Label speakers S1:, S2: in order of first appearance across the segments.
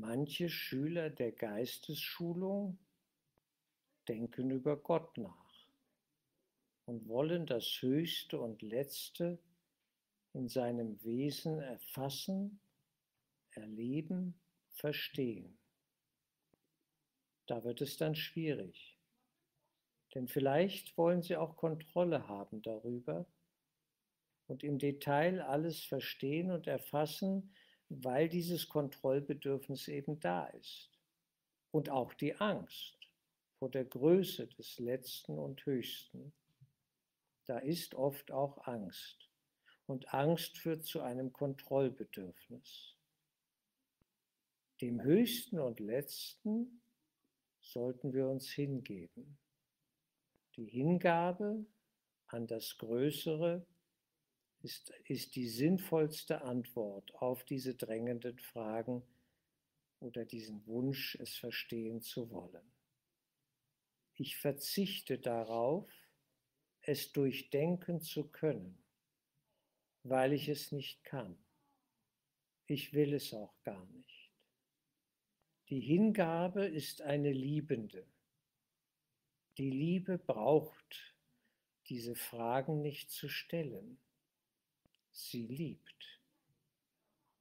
S1: Manche Schüler der Geistesschulung denken über Gott nach und wollen das Höchste und Letzte in seinem Wesen erfassen, erleben, verstehen. Da wird es dann schwierig. Denn vielleicht wollen sie auch Kontrolle haben darüber und im Detail alles verstehen und erfassen, weil dieses Kontrollbedürfnis eben da ist. Und auch die Angst vor der Größe des Letzten und Höchsten. Da ist oft auch Angst. Und Angst führt zu einem Kontrollbedürfnis. Dem Höchsten und Letzten sollten wir uns hingeben. Die Hingabe an das Größere ist, ist die sinnvollste Antwort auf diese drängenden Fragen oder diesen Wunsch, es verstehen zu wollen. Ich verzichte darauf, es durchdenken zu können, weil ich es nicht kann. Ich will es auch gar nicht. Die Hingabe ist eine liebende. Die Liebe braucht diese Fragen nicht zu stellen sie liebt.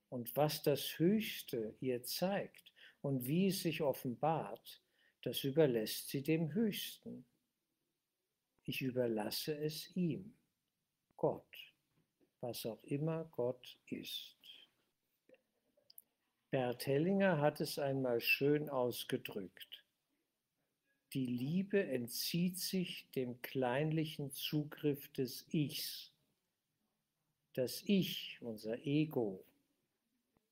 S1: Und was das Höchste ihr zeigt und wie es sich offenbart, das überlässt sie dem Höchsten. Ich überlasse es ihm, Gott, was auch immer Gott ist. Bert Hellinger hat es einmal schön ausgedrückt. Die Liebe entzieht sich dem kleinlichen Zugriff des Ichs das Ich, unser Ego,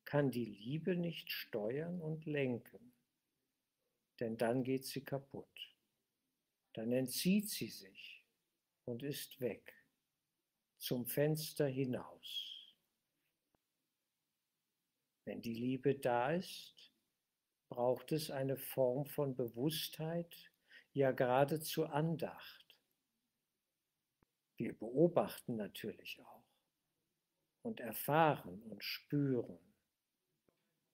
S1: kann die Liebe nicht steuern und lenken, denn dann geht sie kaputt. Dann entzieht sie sich und ist weg, zum Fenster hinaus. Wenn die Liebe da ist, braucht es eine Form von Bewusstheit, ja geradezu Andacht. Wir beobachten natürlich auch und erfahren und spüren.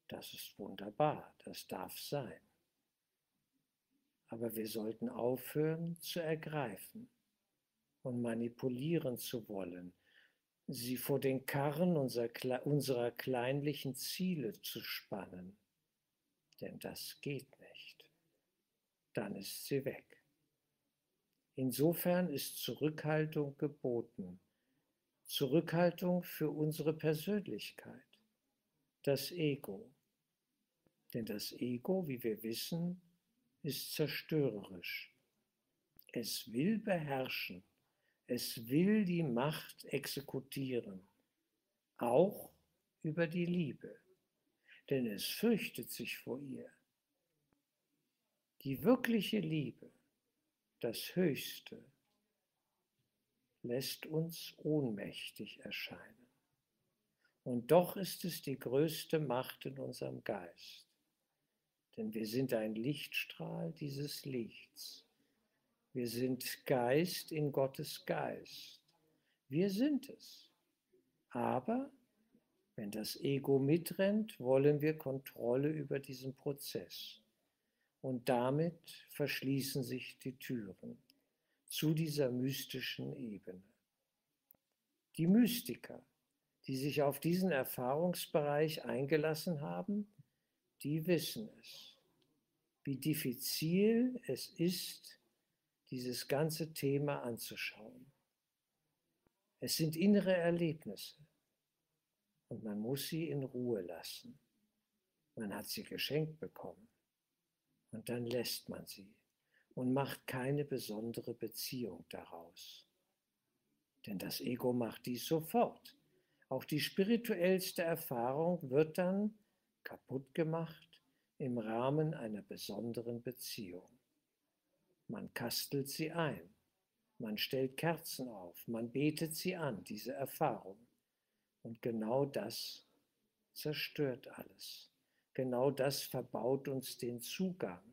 S1: Das ist wunderbar, das darf sein. Aber wir sollten aufhören zu ergreifen und manipulieren zu wollen, sie vor den Karren unserer kleinlichen Ziele zu spannen. Denn das geht nicht. Dann ist sie weg. Insofern ist Zurückhaltung geboten Zurückhaltung für unsere Persönlichkeit, das Ego. Denn das Ego, wie wir wissen, ist zerstörerisch. Es will beherrschen, es will die Macht exekutieren, auch über die Liebe, denn es fürchtet sich vor ihr. Die wirkliche Liebe, das Höchste, lässt uns ohnmächtig erscheinen. Und doch ist es die größte Macht in unserem Geist, denn wir sind ein Lichtstrahl dieses Lichts. Wir sind Geist in Gottes Geist. Wir sind es. Aber wenn das Ego mitrennt, wollen wir Kontrolle über diesen Prozess. Und damit verschließen sich die Türen zu dieser mystischen Ebene. Die Mystiker, die sich auf diesen Erfahrungsbereich eingelassen haben, die wissen es, wie diffizil es ist, dieses ganze Thema anzuschauen. Es sind innere Erlebnisse und man muss sie in Ruhe lassen. Man hat sie geschenkt bekommen und dann lässt man sie und macht keine besondere Beziehung daraus. Denn das Ego macht dies sofort. Auch die spirituellste Erfahrung wird dann kaputt gemacht im Rahmen einer besonderen Beziehung. Man kastelt sie ein, man stellt Kerzen auf, man betet sie an, diese Erfahrung. Und genau das zerstört alles. Genau das verbaut uns den Zugang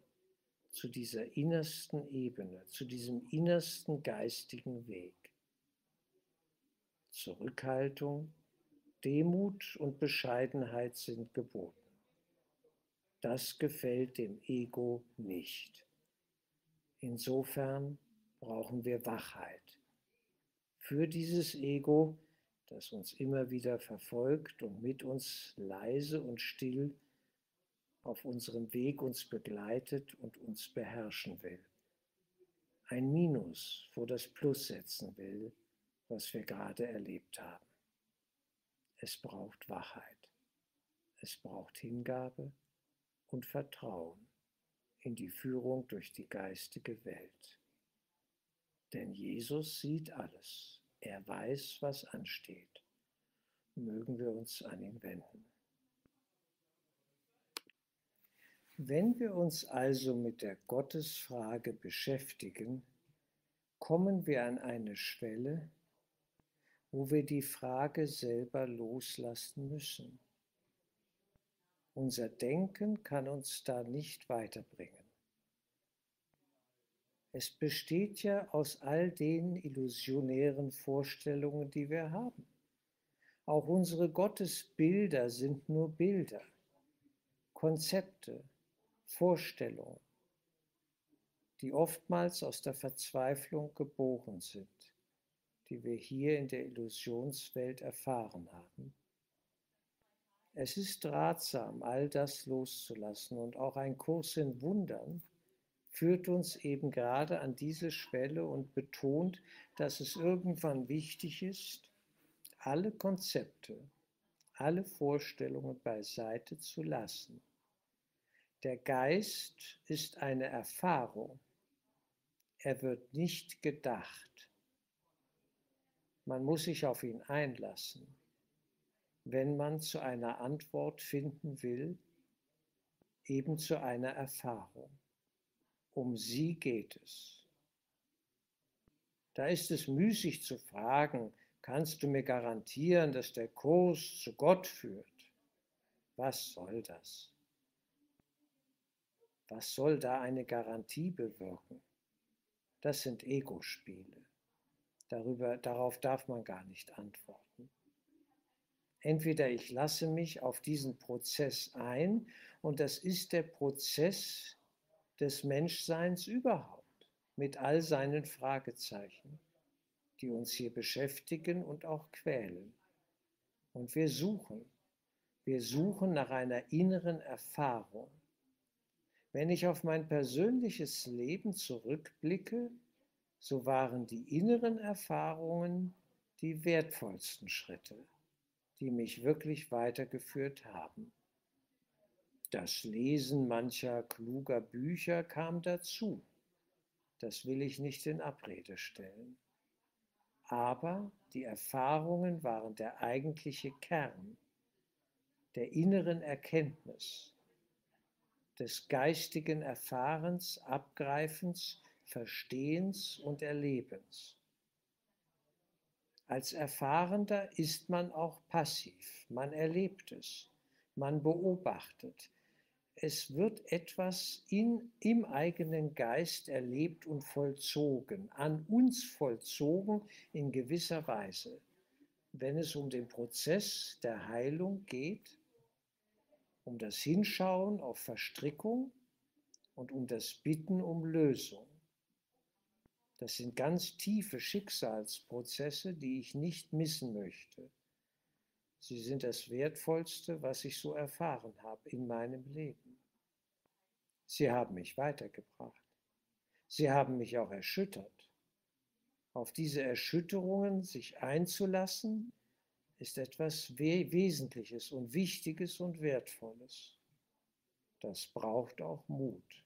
S1: zu dieser innersten Ebene, zu diesem innersten geistigen Weg. Zurückhaltung, Demut und Bescheidenheit sind geboten. Das gefällt dem Ego nicht. Insofern brauchen wir Wachheit. Für dieses Ego, das uns immer wieder verfolgt und mit uns leise und still auf unserem Weg uns begleitet und uns beherrschen will. Ein Minus vor das Plus setzen will, was wir gerade erlebt haben. Es braucht Wachheit. Es braucht Hingabe und Vertrauen in die Führung durch die geistige Welt. Denn Jesus sieht alles. Er weiß, was ansteht. Mögen wir uns an ihn wenden. Wenn wir uns also mit der Gottesfrage beschäftigen, kommen wir an eine Schwelle, wo wir die Frage selber loslassen müssen. Unser Denken kann uns da nicht weiterbringen. Es besteht ja aus all den illusionären Vorstellungen, die wir haben. Auch unsere Gottesbilder sind nur Bilder, Konzepte, Vorstellungen, die oftmals aus der Verzweiflung geboren sind, die wir hier in der Illusionswelt erfahren haben. Es ist ratsam, all das loszulassen und auch ein Kurs in Wundern führt uns eben gerade an diese Schwelle und betont, dass es irgendwann wichtig ist, alle Konzepte, alle Vorstellungen beiseite zu lassen. Der Geist ist eine Erfahrung. Er wird nicht gedacht. Man muss sich auf ihn einlassen, wenn man zu einer Antwort finden will, eben zu einer Erfahrung. Um sie geht es. Da ist es müßig zu fragen, kannst du mir garantieren, dass der Kurs zu Gott führt? Was soll das? Was soll da eine Garantie bewirken? Das sind Ego-Spiele. Darüber, darauf darf man gar nicht antworten. Entweder ich lasse mich auf diesen Prozess ein und das ist der Prozess des Menschseins überhaupt, mit all seinen Fragezeichen, die uns hier beschäftigen und auch quälen. Und wir suchen, wir suchen nach einer inneren Erfahrung. Wenn ich auf mein persönliches Leben zurückblicke, so waren die inneren Erfahrungen die wertvollsten Schritte, die mich wirklich weitergeführt haben. Das Lesen mancher kluger Bücher kam dazu. Das will ich nicht in Abrede stellen. Aber die Erfahrungen waren der eigentliche Kern der inneren Erkenntnis, des geistigen Erfahrens, Abgreifens, Verstehens und Erlebens. Als Erfahrender ist man auch passiv, man erlebt es, man beobachtet, es wird etwas in, im eigenen Geist erlebt und vollzogen, an uns vollzogen in gewisser Weise, wenn es um den Prozess der Heilung geht, um das Hinschauen auf Verstrickung und um das Bitten um Lösung. Das sind ganz tiefe Schicksalsprozesse, die ich nicht missen möchte. Sie sind das Wertvollste, was ich so erfahren habe in meinem Leben. Sie haben mich weitergebracht. Sie haben mich auch erschüttert. Auf diese Erschütterungen sich einzulassen, ist etwas Wesentliches und Wichtiges und Wertvolles. Das braucht auch Mut.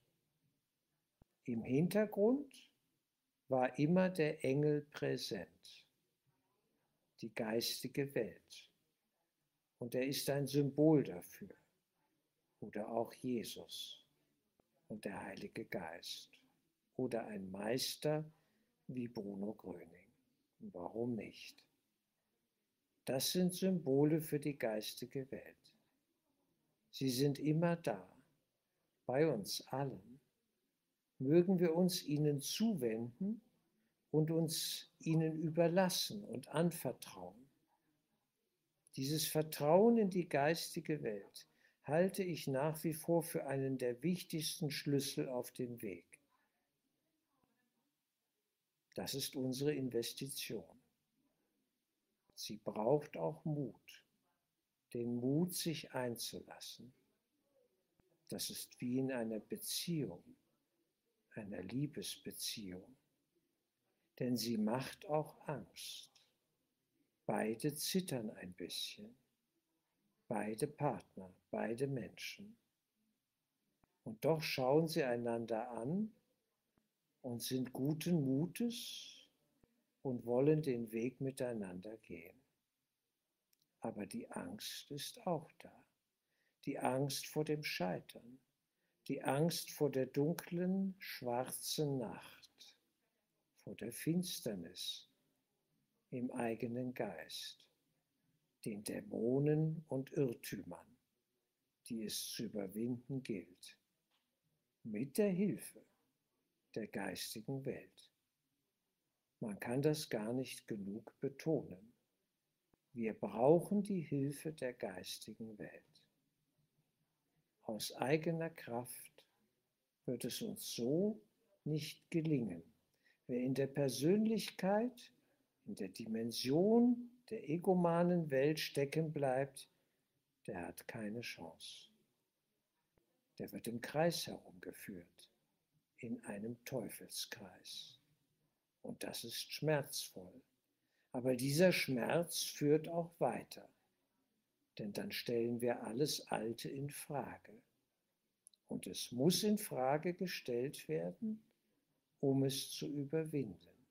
S1: Im Hintergrund war immer der Engel präsent, die geistige Welt. Und er ist ein Symbol dafür. Oder auch Jesus und der Heilige Geist. Oder ein Meister wie Bruno Gröning. Warum nicht? Das sind Symbole für die geistige Welt. Sie sind immer da, bei uns allen. Mögen wir uns ihnen zuwenden und uns ihnen überlassen und anvertrauen dieses Vertrauen in die geistige Welt halte ich nach wie vor für einen der wichtigsten Schlüssel auf dem Weg. Das ist unsere Investition. Sie braucht auch Mut, den Mut, sich einzulassen. Das ist wie in einer Beziehung, einer Liebesbeziehung. Denn sie macht auch Angst. Beide zittern ein bisschen. Beide Partner, beide Menschen. Und doch schauen sie einander an und sind guten Mutes und wollen den Weg miteinander gehen. Aber die Angst ist auch da. Die Angst vor dem Scheitern. Die Angst vor der dunklen, schwarzen Nacht. Vor der Finsternis im eigenen Geist. Den Dämonen und Irrtümern, die es zu überwinden gilt. Mit der Hilfe der geistigen Welt. Man kann das gar nicht genug betonen. Wir brauchen die Hilfe der geistigen Welt. Aus eigener Kraft wird es uns so nicht gelingen. Wer in der Persönlichkeit, in der Dimension der egomanen Welt stecken bleibt, der hat keine Chance. Der wird im Kreis herumgeführt in einem Teufelskreis. Und das ist schmerzvoll. Aber dieser Schmerz führt auch weiter. Denn dann stellen wir alles Alte in Frage. Und es muss in Frage gestellt werden, um es zu überwinden.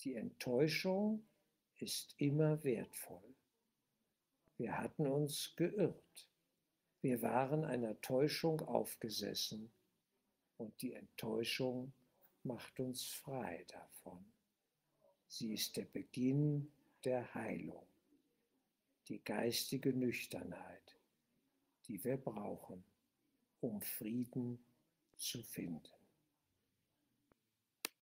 S1: Die Enttäuschung ist immer wertvoll. Wir hatten uns geirrt. Wir waren einer Täuschung aufgesessen und die Enttäuschung macht uns frei davon. Sie ist der Beginn der Heilung, die geistige Nüchternheit, die wir brauchen, um Frieden zu finden.